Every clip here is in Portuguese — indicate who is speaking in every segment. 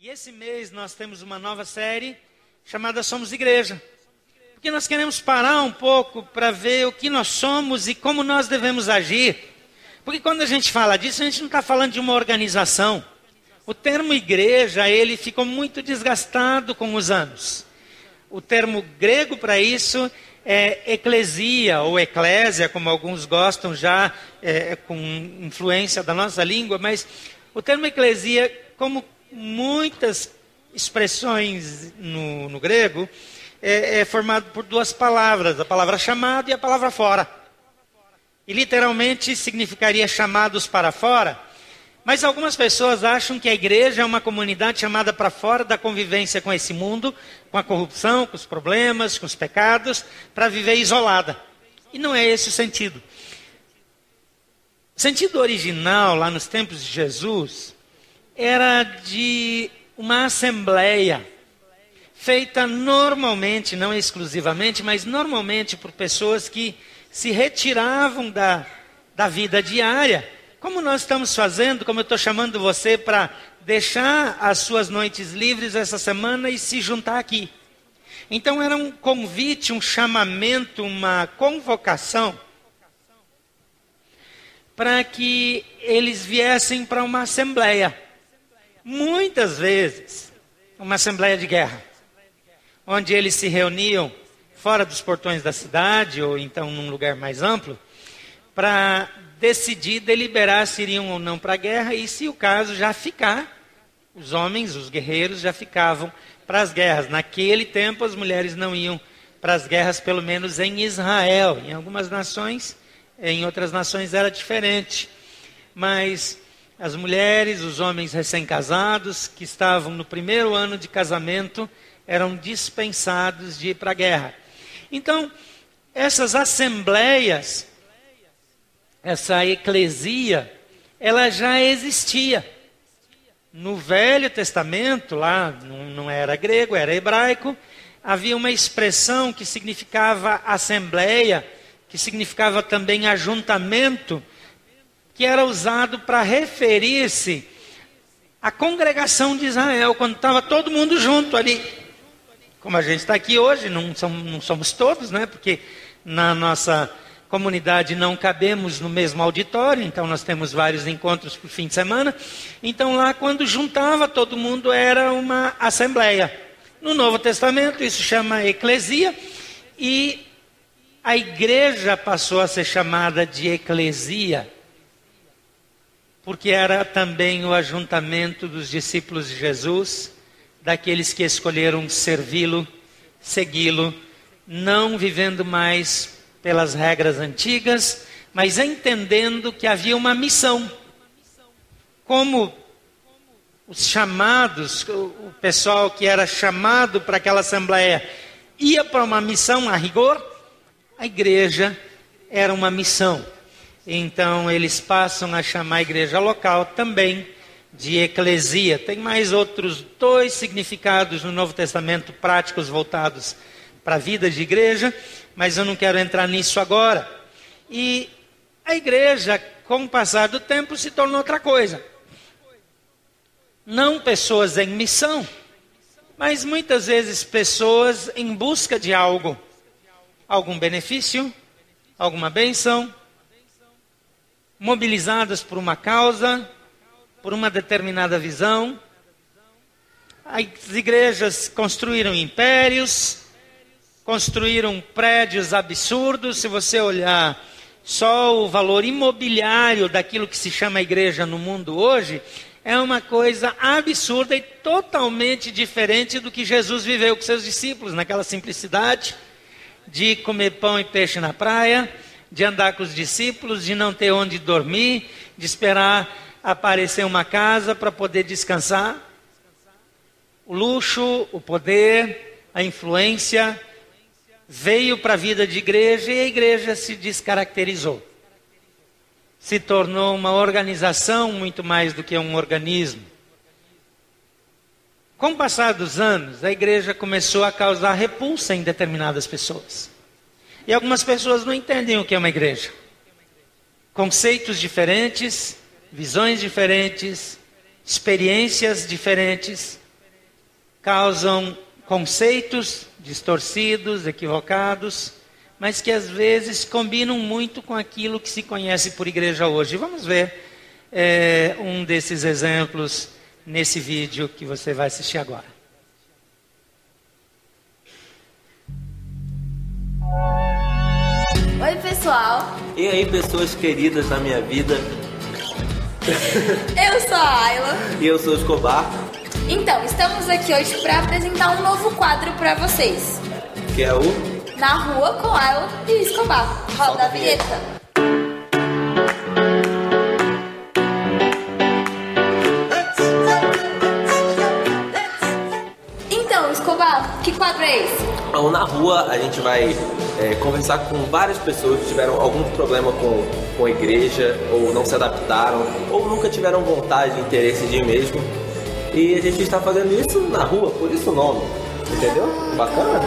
Speaker 1: E esse mês nós temos uma nova série chamada Somos Igreja. Porque nós queremos parar um pouco para ver o que nós somos e como nós devemos agir. Porque quando a gente fala disso, a gente não está falando de uma organização. O termo igreja, ele ficou muito desgastado com os anos. O termo grego para isso é eclesia ou eclésia, como alguns gostam já, é, com influência da nossa língua, mas o termo eclesia, como muitas expressões no, no grego, é, é, formado por duas palavras, a palavra chamado e a palavra fora. E literalmente significaria chamados para fora. Mas algumas pessoas acham que a igreja é uma comunidade chamada para fora da convivência com esse mundo, com a corrupção, com os problemas, com os pecados, para viver isolada. E não é esse o sentido. O sentido original, lá nos tempos de Jesus, era de uma assembleia feita normalmente, não exclusivamente, mas normalmente por pessoas que se retiravam da, da vida diária, como nós estamos fazendo, como eu estou chamando você para deixar as suas noites livres essa semana e se juntar aqui. Então era um convite, um chamamento, uma convocação para que eles viessem para uma assembleia muitas vezes, uma assembleia de guerra, onde eles se reuniam fora dos portões da cidade, ou então num lugar mais amplo, para decidir, deliberar se iriam ou não para a guerra, e se o caso já ficar, os homens, os guerreiros, já ficavam para as guerras. Naquele tempo, as mulheres não iam para as guerras, pelo menos em Israel. Em algumas nações, em outras nações era diferente. Mas as mulheres, os homens recém-casados, que estavam no primeiro ano de casamento, eram dispensados de ir para a guerra. Então, essas assembleias, essa eclesia, ela já existia. No Velho Testamento, lá não, era grego, era hebraico, havia uma expressão que significava assembleia, que significava também ajuntamento que era usado para referir-se à congregação de Israel, quando estava todo mundo junto ali. Como a gente está aqui hoje, não somos, não somos todos, né? Porque na nossa comunidade não cabemos no mesmo auditório, então nós temos vários encontros por fim de semana. Então lá, quando juntava todo mundo, era uma assembleia. No Novo Testamento, isso chama eclesia, e a igreja passou a ser chamada de eclesia porque era também o ajuntamento dos discípulos de Jesus, daqueles que escolheram servi-lo, segui-lo, não vivendo mais pelas regras antigas, mas entendendo que havia uma missão. Como os chamados, o pessoal que era chamado para aquela assembleia ia para uma missão a rigor, a igreja era uma missão. Então eles passam a chamar a igreja local também de eclesia. Tem mais outros dois significados no Novo Testamento práticos voltados para a vida de igreja, mas eu não quero entrar nisso agora. E a igreja, com o passar do tempo, se tornou outra coisa. Não pessoas em missão, mas muitas vezes pessoas em busca de algo, algum benefício, alguma benção, mobilizadas por uma causa, por uma determinada visão. As igrejas construíram impérios, construíram prédios absurdos. Se você olhar só o valor imobiliário daquilo que se chama igreja no mundo hoje, é uma coisa absurda e totalmente diferente do que Jesus viveu com seus discípulos, naquela simplicidade de comer pão e peixe na praia de andar com os discípulos, de não ter onde dormir, de esperar aparecer uma casa para poder descansar. O luxo, o poder, a influência veio para a vida de igreja e a igreja se descaracterizou. Se tornou uma organização muito mais do que um organismo. Com o passar dos anos, a igreja começou a causar repulsa em determinadas pessoas. E algumas pessoas não entendem o que é uma igreja. Conceitos diferentes, visões diferentes, experiências diferentes. causam conceitos distorcidos, equivocados, mas que às vezes combinam muito com aquilo que se conhece por igreja hoje. Vamos ver é, um desses exemplos nesse vídeo que você vai assistir agora.
Speaker 2: Oi, pessoal.
Speaker 3: E aí, pessoas queridas da minha vida.
Speaker 2: Eu sou a Ayla.
Speaker 3: E eu sou o Escobar.
Speaker 2: Então, estamos aqui hoje para apresentar um novo quadro para vocês.
Speaker 3: Que é o
Speaker 2: Na Rua com Ayla e Escobar. Roda a vinheta. Então, Escobar, que quadro é esse?
Speaker 3: Então, na rua a gente vai é, conversar com várias pessoas que tiveram algum problema com, com a igreja, ou não se adaptaram, ou nunca tiveram vontade, interesse de ir mesmo. E a gente está fazendo isso na rua, por isso o nome. Entendeu? Bacana?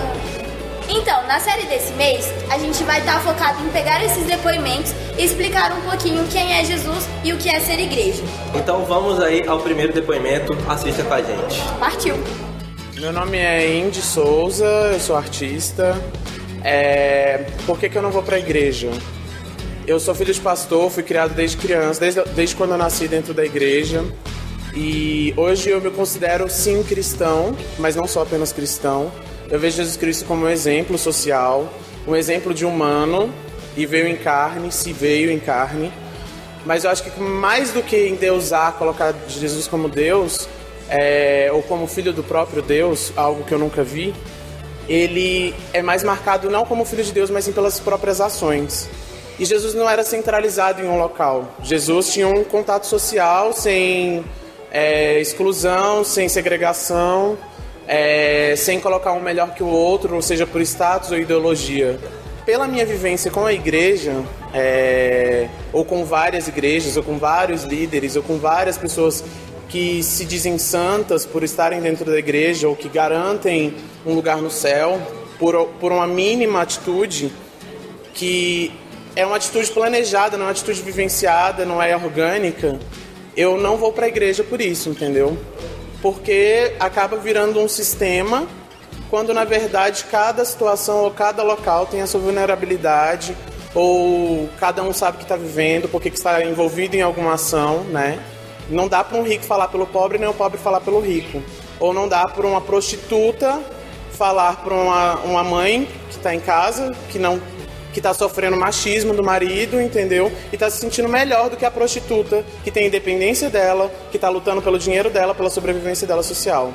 Speaker 2: Então, na série desse mês, a gente vai estar focado em pegar esses depoimentos e explicar um pouquinho quem é Jesus e o que é ser igreja.
Speaker 3: Então vamos aí ao primeiro depoimento, assista com a gente.
Speaker 2: Partiu!
Speaker 4: Meu nome é Indy Souza, eu sou artista. É... Por que, que eu não vou para a igreja? Eu sou filho de pastor, fui criado desde criança, desde, desde quando eu nasci dentro da igreja. E hoje eu me considero sim cristão, mas não só apenas cristão. Eu vejo Jesus Cristo como um exemplo social, um exemplo de humano, e veio em carne, se veio em carne. Mas eu acho que mais do que em deusar, colocar Jesus como Deus, é, ou como filho do próprio Deus, algo que eu nunca vi, ele é mais marcado não como filho de Deus, mas sim pelas próprias ações. E Jesus não era centralizado em um local. Jesus tinha um contato social sem é, exclusão, sem segregação, é, sem colocar um melhor que o outro, ou seja, por status ou ideologia. Pela minha vivência com a igreja, é, ou com várias igrejas, ou com vários líderes, ou com várias pessoas que se dizem santas por estarem dentro da igreja, ou que garantem um lugar no céu, por, por uma mínima atitude, que é uma atitude planejada, não é uma atitude vivenciada, não é orgânica, eu não vou para a igreja por isso, entendeu? Porque acaba virando um sistema, quando na verdade cada situação ou cada local tem a sua vulnerabilidade, ou cada um sabe que está vivendo, porque que está envolvido em alguma ação, né? Não dá para um rico falar pelo pobre, nem o pobre falar pelo rico. Ou não dá para uma prostituta falar para uma, uma mãe que está em casa, que não que está sofrendo machismo do marido, entendeu? E está se sentindo melhor do que a prostituta, que tem independência dela, que está lutando pelo dinheiro dela, pela sobrevivência dela social.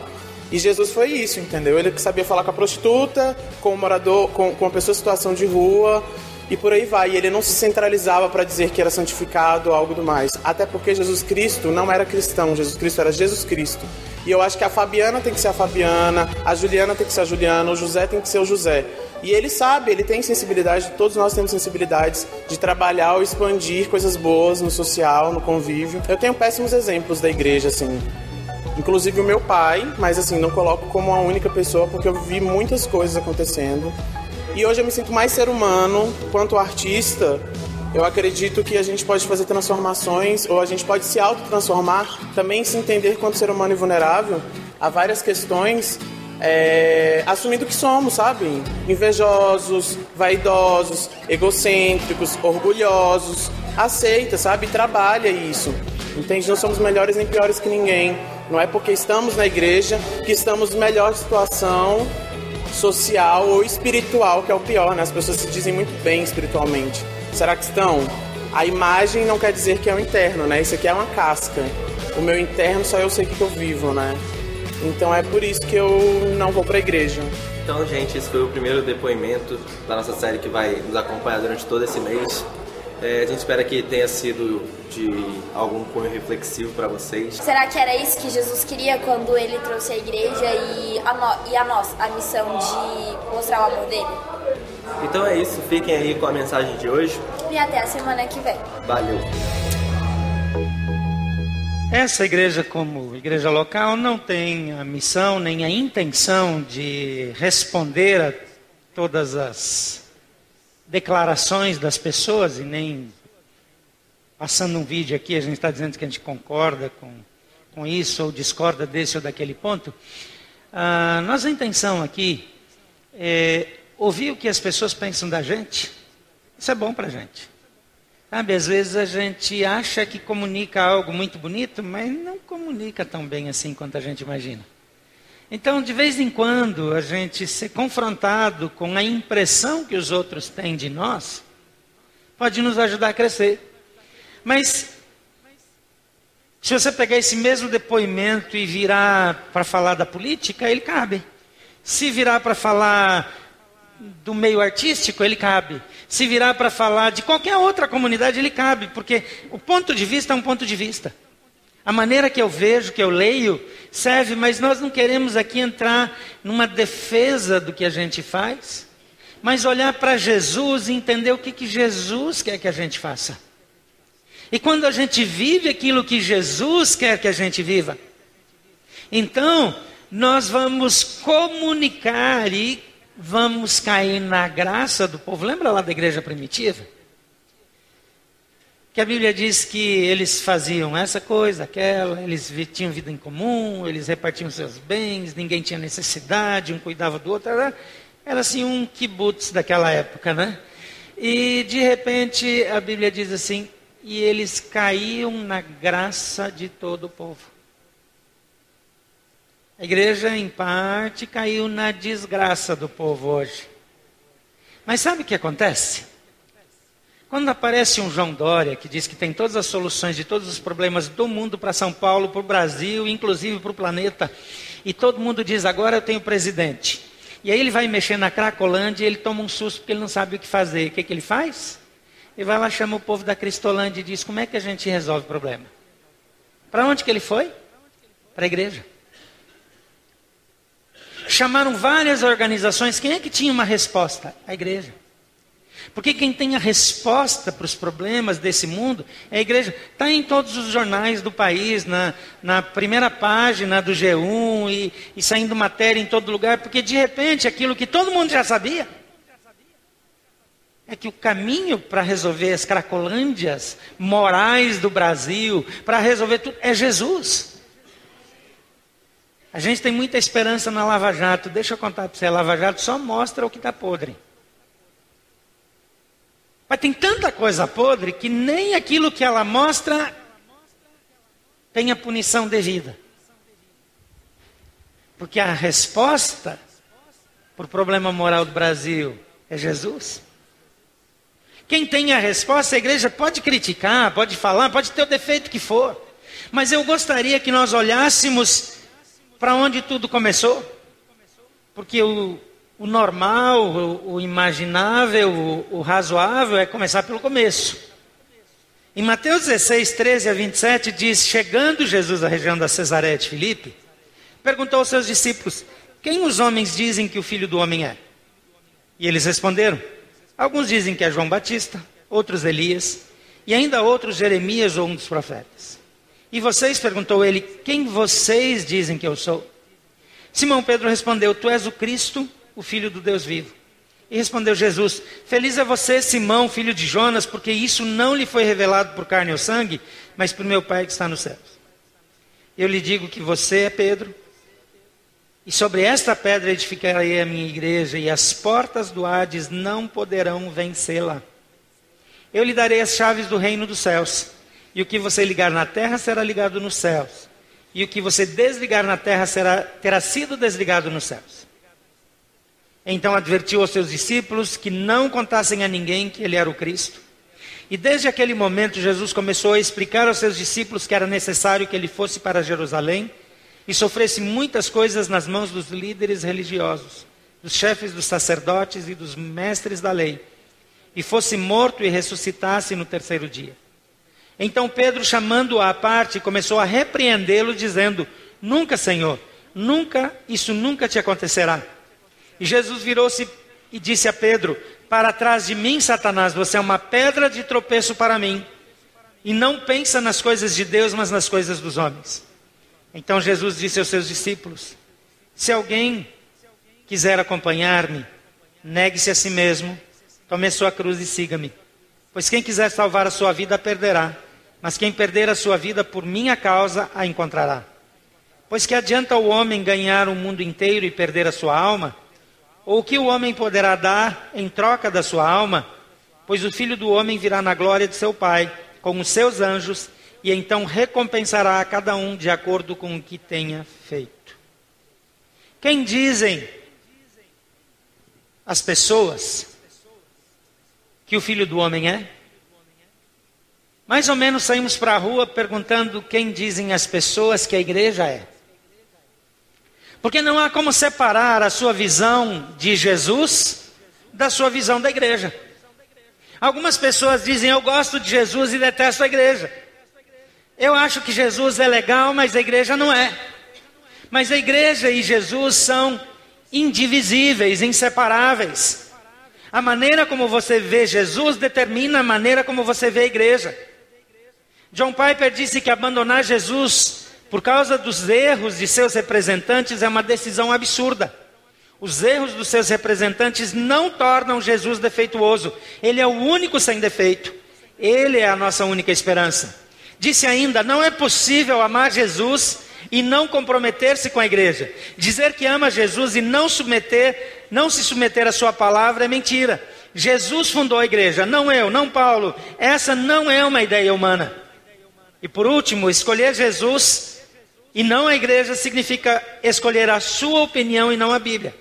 Speaker 4: E Jesus foi isso, entendeu? Ele sabia falar com a prostituta, com o morador, com, com a pessoa em situação de rua, e por aí vai. E ele não se centralizava para dizer que era santificado ou algo do mais. Até porque Jesus Cristo não era cristão, Jesus Cristo era Jesus Cristo. E eu acho que a Fabiana tem que ser a Fabiana, a Juliana tem que ser a Juliana, o José tem que ser o José. E ele sabe, ele tem sensibilidade, todos nós temos sensibilidades de trabalhar ou expandir coisas boas no social, no convívio. Eu tenho péssimos exemplos da igreja, assim. Inclusive o meu pai, mas assim, não coloco como a única pessoa porque eu vi muitas coisas acontecendo. E hoje eu me sinto mais ser humano quanto artista. Eu acredito que a gente pode fazer transformações ou a gente pode se autotransformar, também se entender quanto ser humano e vulnerável a várias questões é, assumindo que somos, sabe? Invejosos, vaidosos, egocêntricos, orgulhosos. Aceita, sabe? Trabalha isso. Entende? Não somos melhores nem piores que ninguém. Não é porque estamos na igreja que estamos melhor situação social ou espiritual, que é o pior, né? As pessoas se dizem muito bem espiritualmente. Será que estão? A imagem não quer dizer que é o interno, né? Isso aqui é uma casca. O meu interno só eu sei que eu vivo, né? Então é por isso que eu não vou para a igreja.
Speaker 3: Então, gente, esse foi o primeiro depoimento da nossa série que vai nos acompanhar durante todo esse mês. É, a gente espera que tenha sido de algum cunho reflexivo para vocês.
Speaker 2: Será que era isso que Jesus queria quando ele trouxe a igreja e a, no, e a nós, a missão de mostrar o amor dele?
Speaker 3: Então é isso, fiquem aí com a mensagem de hoje.
Speaker 2: E até a semana que vem.
Speaker 3: Valeu!
Speaker 1: Essa igreja, como igreja local, não tem a missão nem a intenção de responder a todas as declarações das pessoas e nem passando um vídeo aqui a gente está dizendo que a gente concorda com, com isso ou discorda desse ou daquele ponto. a nossa intenção aqui é ouvir o que as pessoas pensam da gente. Isso é bom para a gente. Sabe, às vezes a gente acha que comunica algo muito bonito, mas não comunica tão bem assim quanto a gente imagina. Então, de vez em quando, a gente ser confrontado com a impressão que os outros têm de nós, pode nos ajudar a crescer. Mas, se você pegar esse mesmo depoimento e virar para falar da política, ele cabe. Se virar para falar do meio artístico, ele cabe. Se virar para falar de qualquer outra comunidade, ele cabe, porque o ponto de vista é um ponto de vista. A maneira que eu vejo, que eu leio, serve, mas nós não queremos aqui entrar numa defesa do que a gente faz, mas olhar para Jesus e entender o que, que Jesus quer que a gente faça. E quando a gente vive aquilo que Jesus quer que a gente viva, então nós vamos comunicar e vamos cair na graça do povo. Lembra lá da igreja primitiva? Que a Bíblia diz que eles faziam essa coisa, aquela, eles tinham vida em comum, eles repartiam seus bens, ninguém tinha necessidade, um cuidava do outro, era, era assim um kibutz daquela época, né? E de repente a Bíblia diz assim, e eles caíam na graça de todo o povo. A igreja, em parte, caiu na desgraça do povo hoje. Mas sabe o que acontece? Quando aparece um João Dória que diz que tem todas as soluções de todos os problemas do mundo para São Paulo, para o Brasil, inclusive para o planeta, e todo mundo diz: agora eu tenho presidente. E aí ele vai mexer na Cracolândia e ele toma um susto porque ele não sabe o que fazer. O que, que ele faz? Ele vai lá, chama o povo da Cristolândia e diz: como é que a gente resolve o problema? Para onde que ele foi? Para a igreja. Chamaram várias organizações. Quem é que tinha uma resposta? A igreja. Porque quem tem a resposta para os problemas desse mundo é a igreja. Está em todos os jornais do país, na, na primeira página do G1 e, e saindo matéria em todo lugar, porque de repente aquilo que todo mundo já sabia é que o caminho para resolver as cracolândias morais do Brasil, para resolver tudo, é Jesus. A gente tem muita esperança na Lava Jato. Deixa eu contar para você, a Lava Jato só mostra o que está podre. Mas tem tanta coisa podre que nem aquilo que ela mostra tem a punição devida. Porque a resposta para o problema moral do Brasil é Jesus. Quem tem a resposta, a igreja pode criticar, pode falar, pode ter o defeito que for. Mas eu gostaria que nós olhássemos para onde tudo começou. Porque o, o normal, o, o imaginável, o, o razoável é começar pelo começo. Em Mateus 16, 13 a 27 diz: Chegando Jesus à região da Cesareia de Filipe, perguntou aos seus discípulos: Quem os homens dizem que o filho do homem é? E eles responderam: Alguns dizem que é João Batista, outros Elias, e ainda outros Jeremias ou um dos profetas. E vocês, perguntou ele, quem vocês dizem que eu sou? Simão Pedro respondeu: Tu és o Cristo, o Filho do Deus vivo. E respondeu Jesus: Feliz é você, Simão, filho de Jonas, porque isso não lhe foi revelado por carne ou sangue, mas por meu Pai que está nos céus. Eu lhe digo que você é Pedro, e sobre esta pedra edificarei a minha igreja, e as portas do Hades não poderão vencê-la. Eu lhe darei as chaves do reino dos céus, e o que você ligar na terra será ligado nos céus, e o que você desligar na terra será, terá sido desligado nos céus. Então advertiu aos seus discípulos que não contassem a ninguém que ele era o Cristo. E desde aquele momento Jesus começou a explicar aos seus discípulos que era necessário que ele fosse para Jerusalém e sofresse muitas coisas nas mãos dos líderes religiosos, dos chefes dos sacerdotes e dos mestres da lei, e fosse morto e ressuscitasse no terceiro dia. Então Pedro, chamando-o à parte, começou a repreendê-lo, dizendo: Nunca, Senhor, nunca, isso nunca te acontecerá. E Jesus virou-se e disse a Pedro: Para trás de mim, Satanás, você é uma pedra de tropeço para mim. E não pensa nas coisas de Deus, mas nas coisas dos homens. Então Jesus disse aos seus discípulos: Se alguém quiser acompanhar-me, negue-se a si mesmo, tome a sua cruz e siga-me. Pois quem quiser salvar a sua vida, a perderá. Mas quem perder a sua vida por minha causa, a encontrará. Pois que adianta o homem ganhar o mundo inteiro e perder a sua alma? Ou o que o homem poderá dar em troca da sua alma? Pois o filho do homem virá na glória de seu Pai, com os seus anjos, e então recompensará a cada um de acordo com o que tenha feito. Quem dizem as pessoas que o filho do homem é? Mais ou menos saímos para a rua perguntando quem dizem as pessoas que a igreja é. Porque não há como separar a sua visão de Jesus da sua visão da igreja. Algumas pessoas dizem: Eu gosto de Jesus e detesto a igreja. Eu acho que Jesus é legal, mas a igreja não é. Mas a igreja e Jesus são indivisíveis, inseparáveis. A maneira como você vê Jesus determina a maneira como você vê a igreja. John Piper disse que abandonar Jesus por causa dos erros de seus representantes é uma decisão absurda. Os erros dos seus representantes não tornam Jesus defeituoso. Ele é o único sem defeito. Ele é a nossa única esperança. Disse ainda: não é possível amar Jesus e não comprometer-se com a igreja. Dizer que ama Jesus e não submeter, não se submeter à sua palavra é mentira. Jesus fundou a igreja, não eu, não Paulo. Essa não é uma ideia humana. E por último, escolher Jesus e não a igreja significa escolher a sua opinião e não a Bíblia.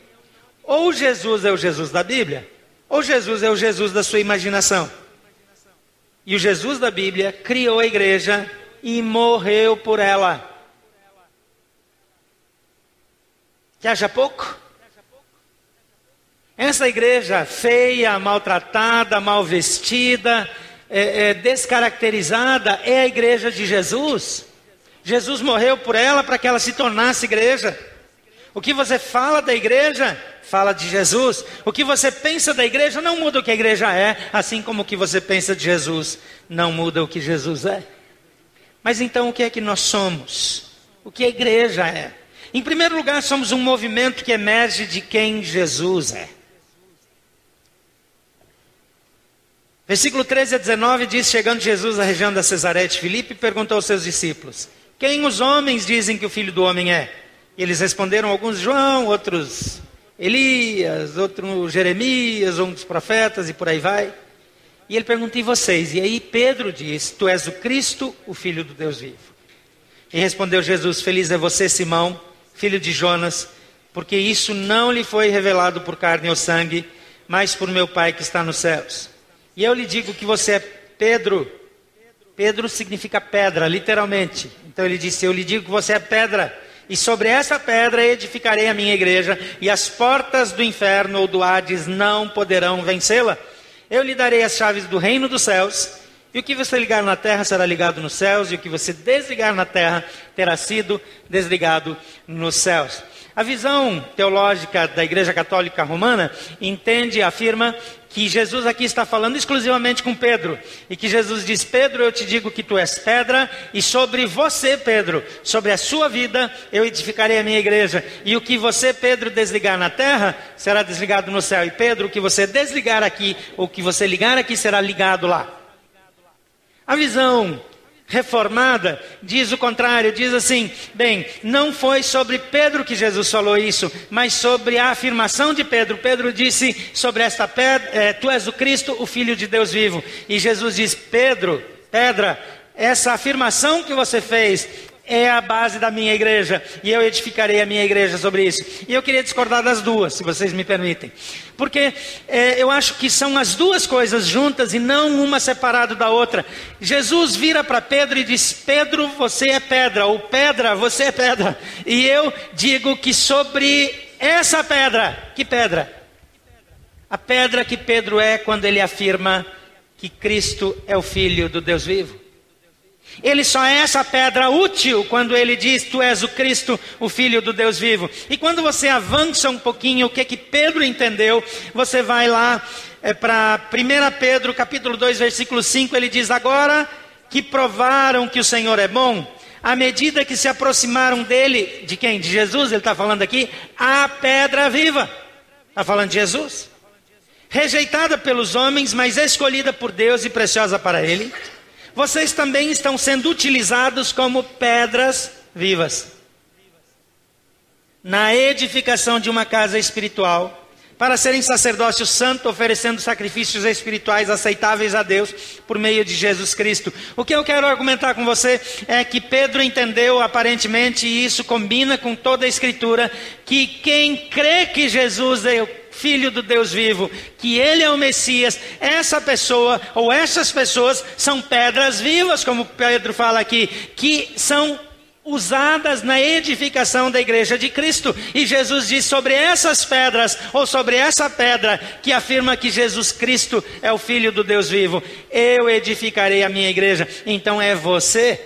Speaker 1: Ou Jesus é o Jesus da Bíblia, ou Jesus é o Jesus da sua imaginação. E o Jesus da Bíblia criou a igreja e morreu por ela. Que haja pouco? Essa igreja feia, maltratada, mal vestida, é, é, descaracterizada, é a igreja de Jesus. Jesus morreu por ela para que ela se tornasse igreja. O que você fala da igreja fala de Jesus. O que você pensa da igreja não muda o que a igreja é, assim como o que você pensa de Jesus não muda o que Jesus é. Mas então o que é que nós somos? O que a igreja é? Em primeiro lugar, somos um movimento que emerge de quem Jesus é. Versículo 13 a 19 diz: Chegando Jesus à região da Cesaré de Filipe, perguntou aos seus discípulos: Quem os homens dizem que o filho do homem é? E eles responderam: Alguns João, outros Elias, outro Jeremias, um dos profetas e por aí vai. E ele pergunta: E vocês? E aí Pedro diz: Tu és o Cristo, o Filho do Deus vivo. E respondeu Jesus: Feliz é você, Simão, filho de Jonas, porque isso não lhe foi revelado por carne ou sangue, mas por meu Pai que está nos céus. E eu lhe digo que você é Pedro. Pedro significa pedra, literalmente. Então ele disse: Eu lhe digo que você é pedra e sobre essa pedra edificarei a minha igreja, e as portas do inferno ou do Hades não poderão vencê-la. Eu lhe darei as chaves do reino dos céus, e o que você ligar na terra será ligado nos céus, e o que você desligar na terra terá sido desligado nos céus. A visão teológica da Igreja Católica Romana entende e afirma que Jesus aqui está falando exclusivamente com Pedro. E que Jesus diz: Pedro, eu te digo que tu és pedra, e sobre você, Pedro, sobre a sua vida, eu edificarei a minha igreja. E o que você, Pedro, desligar na terra, será desligado no céu. E Pedro, o que você desligar aqui, ou o que você ligar aqui, será ligado lá. A visão reformada diz o contrário, diz assim: bem, não foi sobre Pedro que Jesus falou isso, mas sobre a afirmação de Pedro. Pedro disse sobre esta pedra: é, Tu és o Cristo, o Filho de Deus vivo. E Jesus diz: Pedro, pedra, essa afirmação que você fez é a base da minha igreja e eu edificarei a minha igreja sobre isso. E eu queria discordar das duas, se vocês me permitem, porque é, eu acho que são as duas coisas juntas e não uma separada da outra. Jesus vira para Pedro e diz: Pedro, você é pedra, ou pedra, você é pedra. E eu digo que sobre essa pedra, que pedra? A pedra que Pedro é quando ele afirma que Cristo é o Filho do Deus vivo. Ele só é essa pedra útil quando ele diz: Tu és o Cristo, o Filho do Deus vivo. E quando você avança um pouquinho o que que Pedro entendeu, você vai lá é, para 1 Pedro, capítulo 2, versículo 5, ele diz: Agora que provaram que o Senhor é bom, à medida que se aproximaram dele, de quem? De Jesus, ele está falando aqui, a pedra viva. Está falando de Jesus. Rejeitada pelos homens, mas escolhida por Deus e preciosa para ele vocês também estão sendo utilizados como pedras vivas. na edificação de uma casa espiritual, para serem sacerdócio santo, oferecendo sacrifícios espirituais aceitáveis a Deus por meio de Jesus Cristo. O que eu quero argumentar com você é que Pedro entendeu, aparentemente, e isso combina com toda a Escritura, que quem crê que Jesus é o Filho do Deus vivo, que Ele é o Messias, essa pessoa ou essas pessoas são pedras vivas, como Pedro fala aqui, que são usadas na edificação da igreja de Cristo. E Jesus diz sobre essas pedras, ou sobre essa pedra que afirma que Jesus Cristo é o Filho do Deus vivo, eu edificarei a minha igreja. Então é você.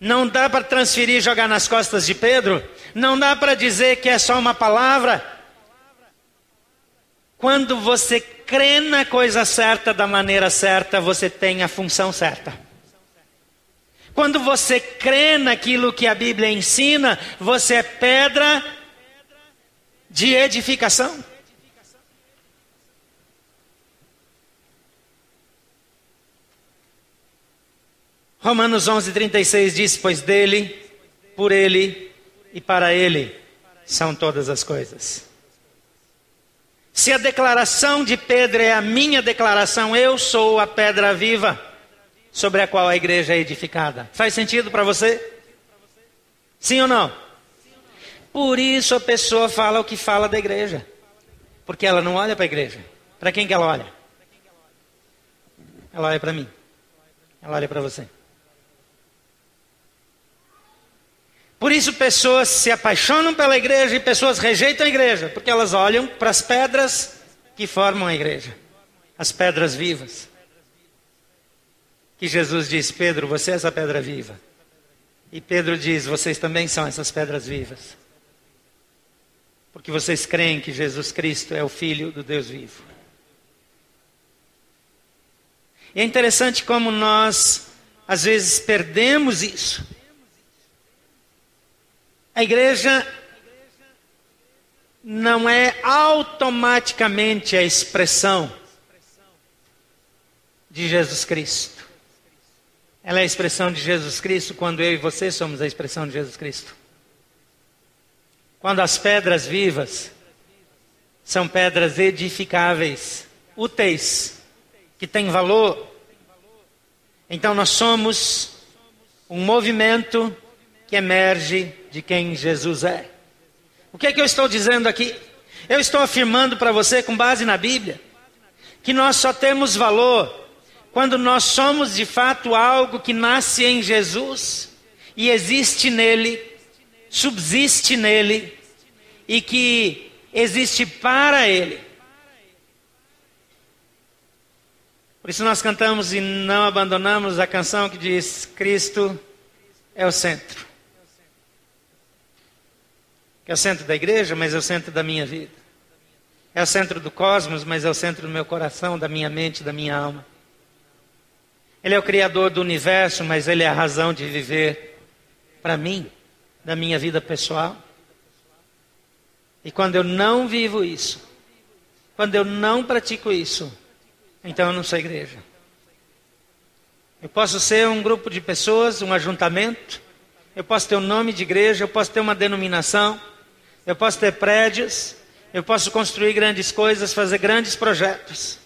Speaker 1: Não dá para transferir e jogar nas costas de Pedro. Não dá para dizer que é só uma palavra. Quando você crê na coisa certa da maneira certa, você tem a função certa. Quando você crê naquilo que a Bíblia ensina, você é pedra de edificação. Romanos 11:36 diz: "Pois dele, por ele e para ele são todas as coisas." Se a declaração de Pedro é a minha declaração, eu sou a pedra viva sobre a qual a igreja é edificada. Faz sentido para você? Sim ou não? Por isso a pessoa fala o que fala da igreja. Porque ela não olha para a igreja. Para quem que ela olha? Ela olha para mim. Ela olha para você. Por isso pessoas se apaixonam pela igreja e pessoas rejeitam a igreja, porque elas olham para as pedras que formam a igreja, as pedras vivas que Jesus diz: Pedro, você é essa pedra viva. E Pedro diz: vocês também são essas pedras vivas. Porque vocês creem que Jesus Cristo é o Filho do Deus vivo. E é interessante como nós, às vezes, perdemos isso. A igreja não é automaticamente a expressão de Jesus Cristo. Ela é a expressão de Jesus Cristo quando eu e você somos a expressão de Jesus Cristo. Quando as pedras vivas são pedras edificáveis, úteis, que têm valor, então nós somos um movimento que emerge de quem Jesus é. O que é que eu estou dizendo aqui? Eu estou afirmando para você, com base na Bíblia, que nós só temos valor quando nós somos de fato algo que nasce em Jesus e existe nele, subsiste nele e que existe para ele. Por isso nós cantamos e não abandonamos a canção que diz: Cristo é o centro. É o centro da igreja, mas é o centro da minha vida. É o centro do cosmos, mas é o centro do meu coração, da minha mente, da minha alma. Ele é o Criador do universo, mas Ele é a razão de viver para mim, da minha vida pessoal. E quando eu não vivo isso, quando eu não pratico isso, então eu não sou igreja. Eu posso ser um grupo de pessoas, um ajuntamento, eu posso ter um nome de igreja, eu posso ter uma denominação, eu posso ter prédios, eu posso construir grandes coisas, fazer grandes projetos.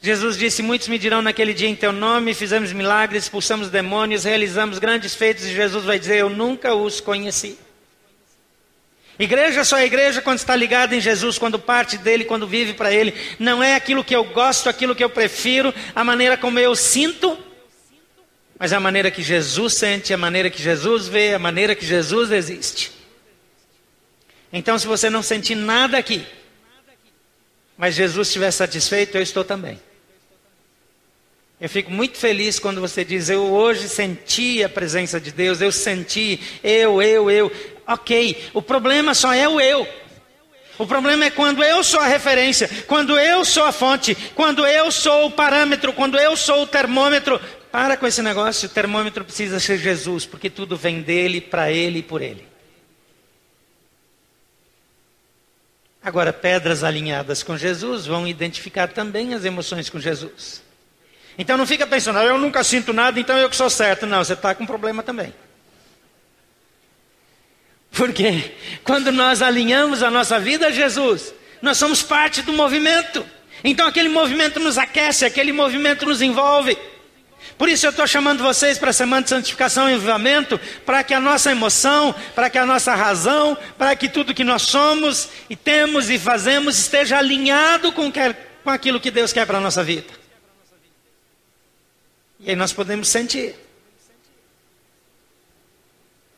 Speaker 1: Jesus disse: Muitos me dirão naquele dia em teu nome, fizemos milagres, expulsamos demônios, realizamos grandes feitos, e Jesus vai dizer: Eu nunca os conheci. Igreja só é igreja quando está ligada em Jesus, quando parte dele, quando vive para ele. Não é aquilo que eu gosto, aquilo que eu prefiro, a maneira como eu sinto, mas a maneira que Jesus sente, a maneira que Jesus vê, a maneira que Jesus existe. Então, se você não sentir nada aqui, mas Jesus estiver satisfeito, eu estou também. Eu fico muito feliz quando você diz: Eu hoje senti a presença de Deus, eu senti, eu, eu, eu. Ok, o problema só é o eu. O problema é quando eu sou a referência, quando eu sou a fonte, quando eu sou o parâmetro, quando eu sou o termômetro. Para com esse negócio, o termômetro precisa ser Jesus, porque tudo vem dele, para ele e por ele. Agora, pedras alinhadas com Jesus vão identificar também as emoções com Jesus. Então não fica pensando, ah, eu nunca sinto nada, então eu que sou certo. Não, você está com problema também. Porque quando nós alinhamos a nossa vida a Jesus, nós somos parte do movimento. Então aquele movimento nos aquece, aquele movimento nos envolve. Por isso eu estou chamando vocês para a semana de santificação e envolvimento, para que a nossa emoção, para que a nossa razão, para que tudo que nós somos e temos e fazemos esteja alinhado com, que, com aquilo que Deus quer para a nossa vida. E aí nós podemos sentir.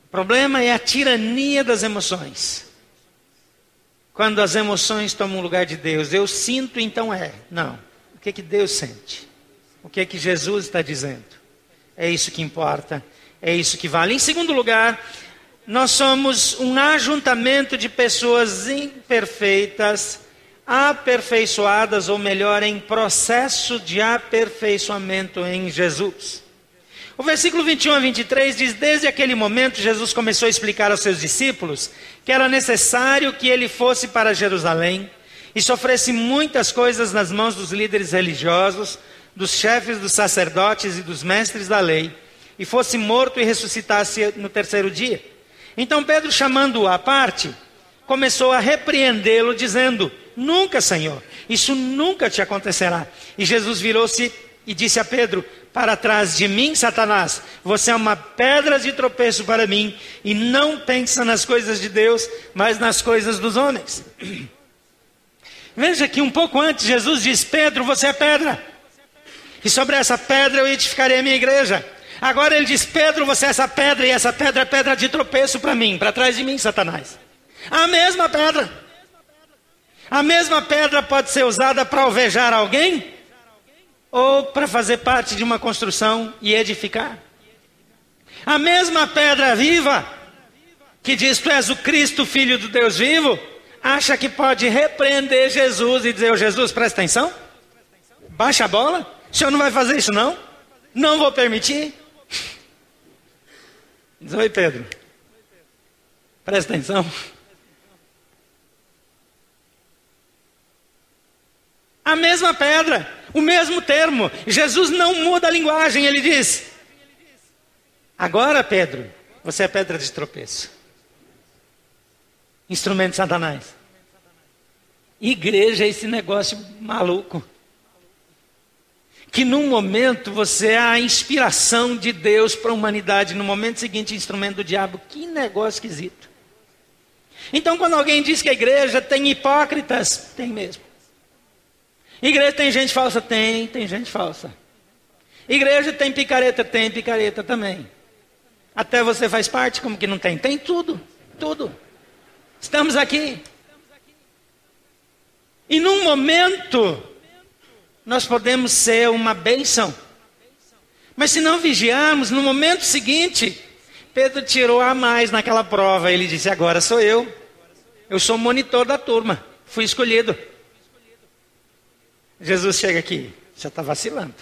Speaker 1: O problema é a tirania das emoções. Quando as emoções tomam o lugar de Deus, eu sinto, então é. Não. O que, que Deus sente? O que é que Jesus está dizendo? É isso que importa, é isso que vale. Em segundo lugar, nós somos um ajuntamento de pessoas imperfeitas, aperfeiçoadas, ou melhor, em processo de aperfeiçoamento em Jesus. O versículo 21 a 23 diz: Desde aquele momento, Jesus começou a explicar aos seus discípulos que era necessário que ele fosse para Jerusalém e sofresse muitas coisas nas mãos dos líderes religiosos dos chefes dos sacerdotes e dos mestres da lei, e fosse morto e ressuscitasse no terceiro dia. Então Pedro, chamando-o à parte, começou a repreendê-lo, dizendo: Nunca, Senhor, isso nunca te acontecerá. E Jesus virou-se e disse a Pedro: Para trás de mim, Satanás, você é uma pedra de tropeço para mim, e não pensa nas coisas de Deus, mas nas coisas dos homens. Veja que um pouco antes Jesus diz: Pedro, você é pedra. E sobre essa pedra eu edificarei a minha igreja. Agora ele diz: Pedro, você é essa pedra, e essa pedra é pedra de tropeço para mim, para trás de mim, Satanás. A mesma pedra. A mesma pedra pode ser usada para alvejar alguém ou para fazer parte de uma construção e edificar. A mesma pedra viva que diz: Tu és o Cristo, filho do Deus vivo, acha que pode repreender Jesus e dizer: oh, Jesus, presta atenção, baixa a bola. O senhor não vai fazer isso, não? Não vou permitir. Diz, oi Pedro. Presta atenção. A mesma pedra, o mesmo termo. Jesus não muda a linguagem, ele diz: Agora, Pedro, você é pedra de tropeço. Instrumento de Satanás. Igreja é esse negócio maluco que num momento você é a inspiração de Deus para a humanidade, no momento seguinte, instrumento do diabo. Que negócio esquisito. Então, quando alguém diz que a igreja tem hipócritas, tem mesmo. Igreja tem gente falsa? Tem, tem gente falsa. Igreja tem picareta? Tem picareta também. Até você faz parte, como que não tem? Tem tudo, tudo. Estamos aqui. E num momento nós podemos ser uma bênção. Mas se não vigiarmos, no momento seguinte, Pedro tirou a mais naquela prova. Ele disse: Agora sou eu. Eu sou monitor da turma. Fui escolhido. Jesus chega aqui. Já está vacilando.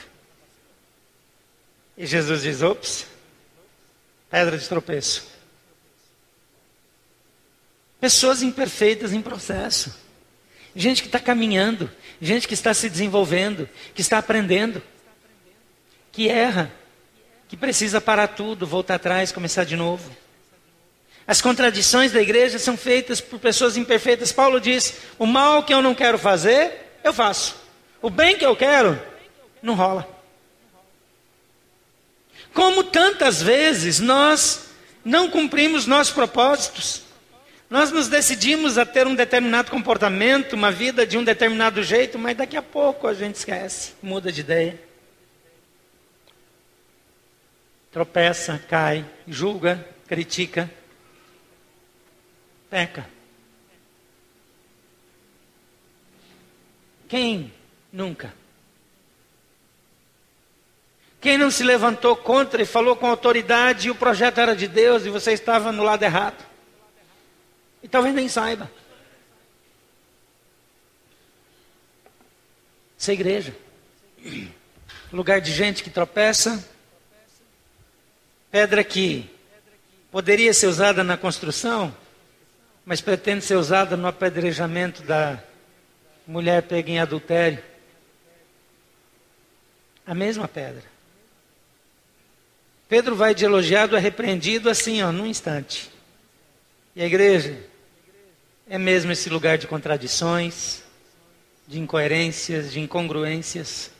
Speaker 1: E Jesus diz: Ops, pedra de tropeço. Pessoas imperfeitas em processo. Gente que está caminhando, gente que está se desenvolvendo, que está aprendendo, que erra, que precisa parar tudo, voltar atrás, começar de novo. As contradições da igreja são feitas por pessoas imperfeitas. Paulo diz: o mal que eu não quero fazer, eu faço. O bem que eu quero, não rola. Como tantas vezes nós não cumprimos nossos propósitos, nós nos decidimos a ter um determinado comportamento, uma vida de um determinado jeito, mas daqui a pouco a gente esquece, muda de ideia. Tropeça, cai, julga, critica, peca. Quem nunca? Quem não se levantou contra e falou com autoridade e o projeto era de Deus e você estava no lado errado? E talvez nem saiba. Essa é igreja. Lugar de gente que tropeça. Pedra que poderia ser usada na construção, mas pretende ser usada no apedrejamento da mulher pega em adultério. A mesma pedra. Pedro vai de elogiado a repreendido assim, ó, num instante. E a igreja é mesmo esse lugar de contradições, de incoerências, de incongruências.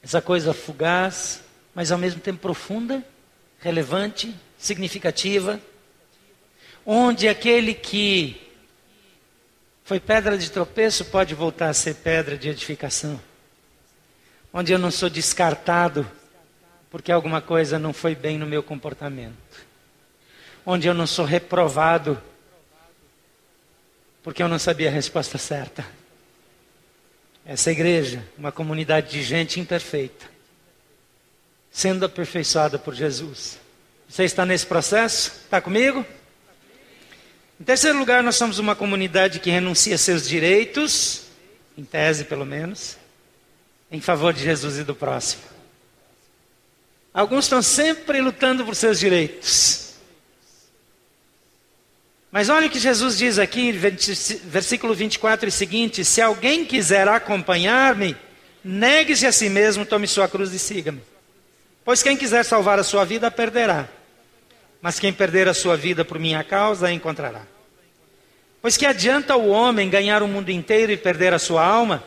Speaker 1: Essa coisa fugaz, mas ao mesmo tempo profunda, relevante, significativa, onde aquele que foi pedra de tropeço pode voltar a ser pedra de edificação. Onde eu não sou descartado porque alguma coisa não foi bem no meu comportamento. Onde eu não sou reprovado porque eu não sabia a resposta certa. Essa igreja, uma comunidade de gente imperfeita, sendo aperfeiçoada por Jesus. Você está nesse processo? Está comigo? Em terceiro lugar, nós somos uma comunidade que renuncia seus direitos, em tese pelo menos, em favor de Jesus e do próximo. Alguns estão sempre lutando por seus direitos. Mas olha o que Jesus diz aqui, versículo 24 e seguinte: Se alguém quiser acompanhar-me, negue-se a si mesmo, tome sua cruz e siga-me. Pois quem quiser salvar a sua vida, perderá. Mas quem perder a sua vida por minha causa, a encontrará. Pois que adianta o homem ganhar o mundo inteiro e perder a sua alma?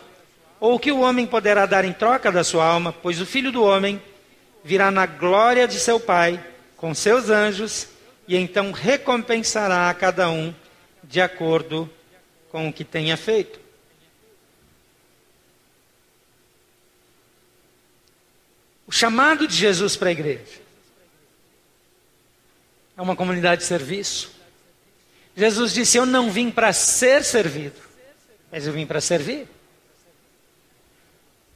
Speaker 1: Ou o que o homem poderá dar em troca da sua alma? Pois o filho do homem virá na glória de seu Pai, com seus anjos, e então recompensará a cada um de acordo com o que tenha feito. O chamado de Jesus para a igreja é uma comunidade de serviço. Jesus disse: Eu não vim para ser servido, mas eu vim para servir.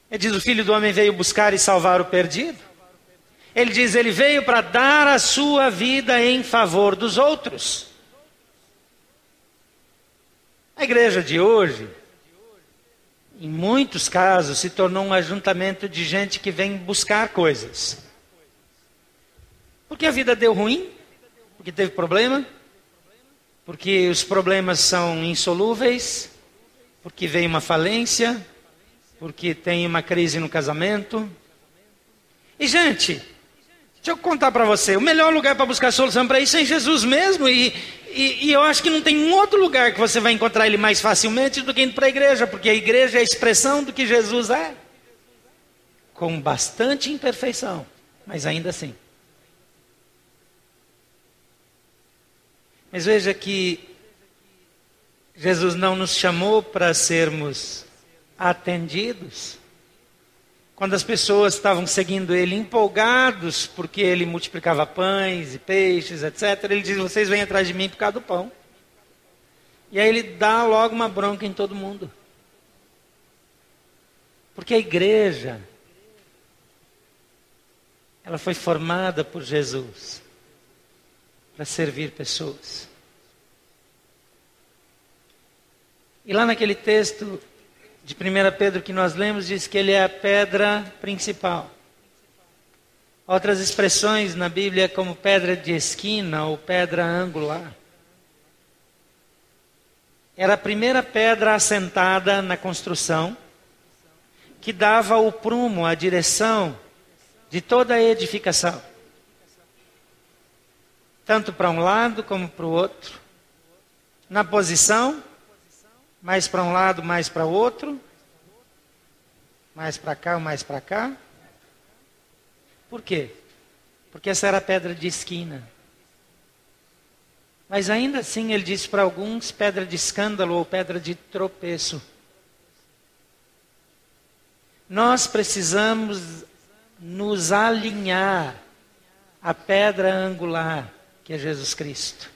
Speaker 1: Ele diz: O filho do homem veio buscar e salvar o perdido. Ele diz: Ele veio para dar a sua vida em favor dos outros. A igreja de hoje, em muitos casos, se tornou um ajuntamento de gente que vem buscar coisas. Porque a vida deu ruim, porque teve problema, porque os problemas são insolúveis, porque veio uma falência, porque tem uma crise no casamento. E, gente, deixa eu contar para você: o melhor lugar para buscar solução para isso é em Jesus mesmo. E, e, e, eu acho que não tem um outro lugar que você vai encontrar ele mais facilmente do que indo para a igreja, porque a igreja é a expressão do que Jesus é. Com bastante imperfeição, mas ainda assim. Mas veja que Jesus não nos chamou para sermos atendidos. Quando as pessoas estavam seguindo ele empolgados, porque ele multiplicava pães e peixes, etc., ele diz: Vocês vêm atrás de mim por causa do pão. E aí ele dá logo uma bronca em todo mundo. Porque a igreja, ela foi formada por Jesus para servir pessoas. E lá naquele texto de 1 Pedro que nós lemos, diz que ele é a pedra principal. Outras expressões na Bíblia, como pedra de esquina ou pedra angular. Era a primeira pedra assentada na construção, que dava o prumo, a direção de toda a edificação tanto para um lado como para o outro, na posição, mais para um lado, mais para outro, mais para cá, mais para cá. Por quê? Porque essa era a pedra de esquina. Mas ainda assim ele disse para alguns pedra de escândalo ou pedra de tropeço. Nós precisamos nos alinhar à pedra angular que é Jesus Cristo.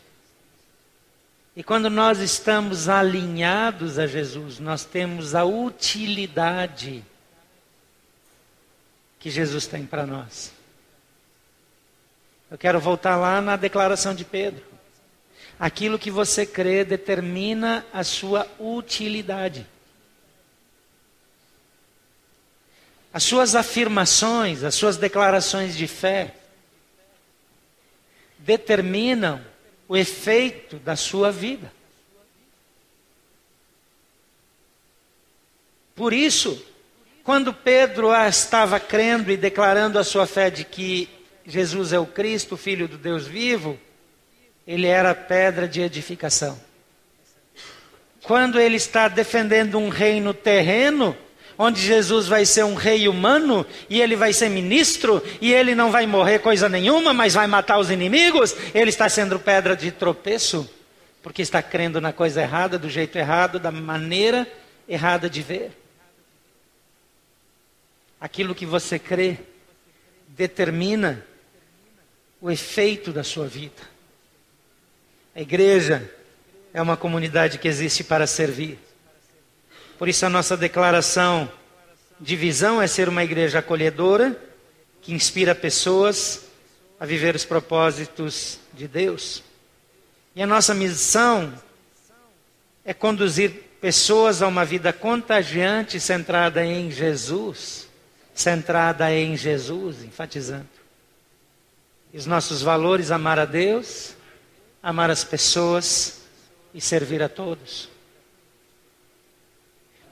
Speaker 1: E quando nós estamos alinhados a Jesus, nós temos a utilidade que Jesus tem para nós. Eu quero voltar lá na declaração de Pedro. Aquilo que você crê determina a sua utilidade. As suas afirmações, as suas declarações de fé, determinam o efeito da sua vida. Por isso, quando Pedro estava crendo e declarando a sua fé de que Jesus é o Cristo, Filho do Deus vivo, ele era pedra de edificação. Quando ele está defendendo um reino terreno, onde Jesus vai ser um rei humano e ele vai ser ministro e ele não vai morrer coisa nenhuma, mas vai matar os inimigos, ele está sendo pedra de tropeço, porque está crendo na coisa errada, do jeito errado, da maneira errada de ver. Aquilo que você crê determina o efeito da sua vida. A igreja é uma comunidade que existe para servir. Por isso, a nossa declaração de visão é ser uma igreja acolhedora, que inspira pessoas a viver os propósitos de Deus. E a nossa missão é conduzir pessoas a uma vida contagiante centrada em Jesus, centrada em Jesus, enfatizando. E os nossos valores amar a Deus, amar as pessoas e servir a todos.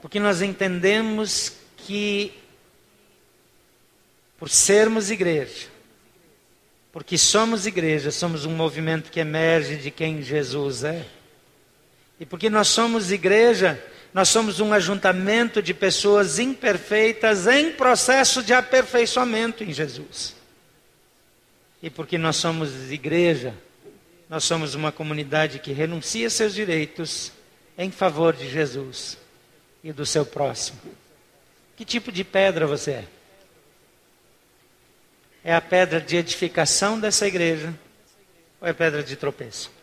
Speaker 1: Porque nós entendemos que, por sermos igreja, porque somos igreja, somos um movimento que emerge de quem Jesus é. E porque nós somos igreja, nós somos um ajuntamento de pessoas imperfeitas em processo de aperfeiçoamento em Jesus. E porque nós somos igreja, nós somos uma comunidade que renuncia seus direitos em favor de Jesus e do seu próximo. Que tipo de pedra você é? É a pedra de edificação dessa igreja ou é pedra de tropeço?